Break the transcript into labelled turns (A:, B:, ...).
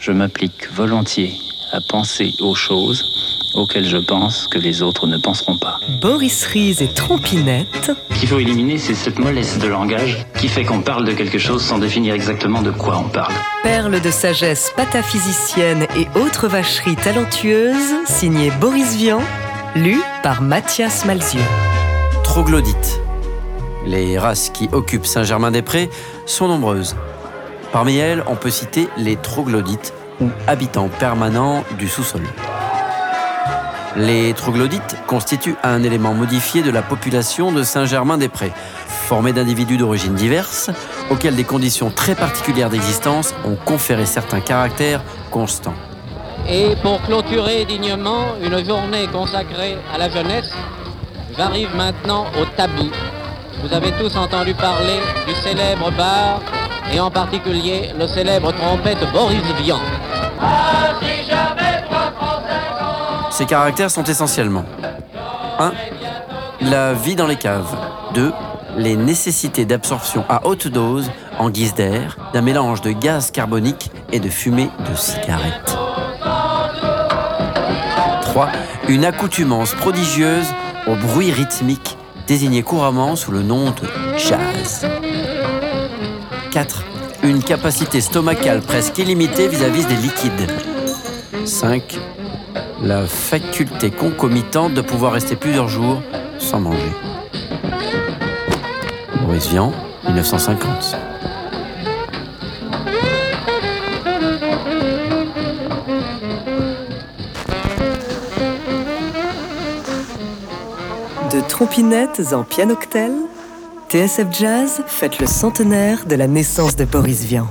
A: Je m'applique volontiers à penser aux choses auxquelles je pense que les autres ne penseront pas.
B: Boris Ries et Trompinette.
A: Ce qu'il faut éliminer, c'est cette mollesse de langage qui fait qu'on parle de quelque chose sans définir exactement de quoi on parle.
B: Perle de sagesse pataphysicienne et autres vacheries talentueuses, signé Boris Vian, lu par Mathias Malzieu.
C: Troglodytes. Les races qui occupent Saint-Germain-des-Prés sont nombreuses. Parmi elles, on peut citer les troglodytes, ou habitants permanents du sous-sol. Les troglodytes constituent un élément modifié de la population de Saint-Germain-des-Prés, formé d'individus d'origine diverses, auxquels des conditions très particulières d'existence ont conféré certains caractères constants.
D: Et pour clôturer dignement une journée consacrée à la jeunesse, j'arrive maintenant au tabou. Vous avez tous entendu parler du célèbre bar et en particulier le célèbre trompette Boris Vian.
C: Ces caractères sont essentiellement 1. La vie dans les caves. 2. Les nécessités d'absorption à haute dose, en guise d'air, d'un mélange de gaz carbonique et de fumée de cigarette. 3. Une accoutumance prodigieuse au bruit rythmique, désigné couramment sous le nom de jazz. 4. Une capacité stomacale presque illimitée vis-à-vis des liquides. 5 la faculté concomitante de pouvoir rester plusieurs jours sans manger. Maurice Vian, 1950.
B: De trompinettes en pianoctel, TSF Jazz fête le centenaire de la naissance de Boris Vian.